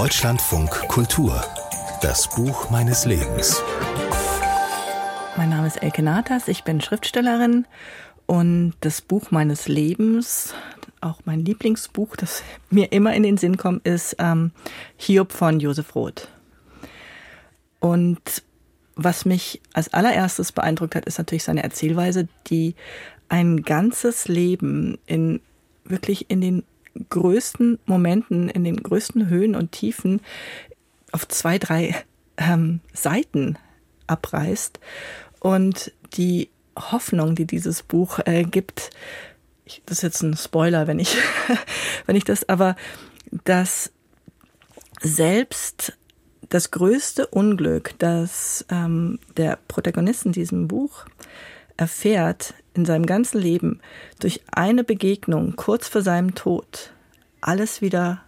Deutschlandfunk Kultur. Das Buch meines Lebens. Mein Name ist Elke Natas, ich bin Schriftstellerin und das Buch meines Lebens, auch mein Lieblingsbuch, das mir immer in den Sinn kommt, ist ähm, Hiob von Josef Roth. Und was mich als allererstes beeindruckt hat, ist natürlich seine Erzählweise, die ein ganzes Leben in wirklich in den größten Momenten, in den größten Höhen und Tiefen auf zwei, drei ähm, Seiten abreißt. Und die Hoffnung, die dieses Buch äh, gibt, ich, das ist jetzt ein Spoiler, wenn ich, wenn ich das, aber dass selbst das größte Unglück, das ähm, der Protagonist in diesem Buch erfährt in seinem ganzen Leben durch eine Begegnung kurz vor seinem Tod alles wieder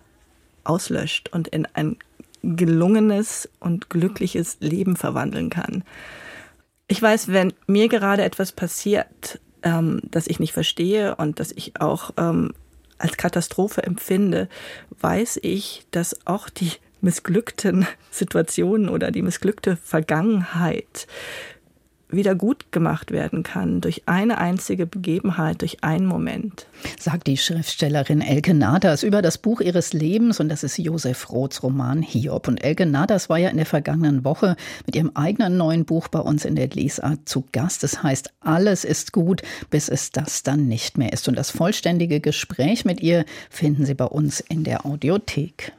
auslöscht und in ein gelungenes und glückliches Leben verwandeln kann. Ich weiß, wenn mir gerade etwas passiert, ähm, das ich nicht verstehe und das ich auch ähm, als Katastrophe empfinde, weiß ich, dass auch die missglückten Situationen oder die missglückte Vergangenheit wieder gut gemacht werden kann durch eine einzige Begebenheit, durch einen Moment. Sagt die Schriftstellerin Elke Nadas über das Buch ihres Lebens und das ist Josef Roths Roman Hiob. Und Elke Nadas war ja in der vergangenen Woche mit ihrem eigenen neuen Buch bei uns in der Lesart zu Gast. Das heißt, alles ist gut, bis es das dann nicht mehr ist. Und das vollständige Gespräch mit ihr finden Sie bei uns in der Audiothek.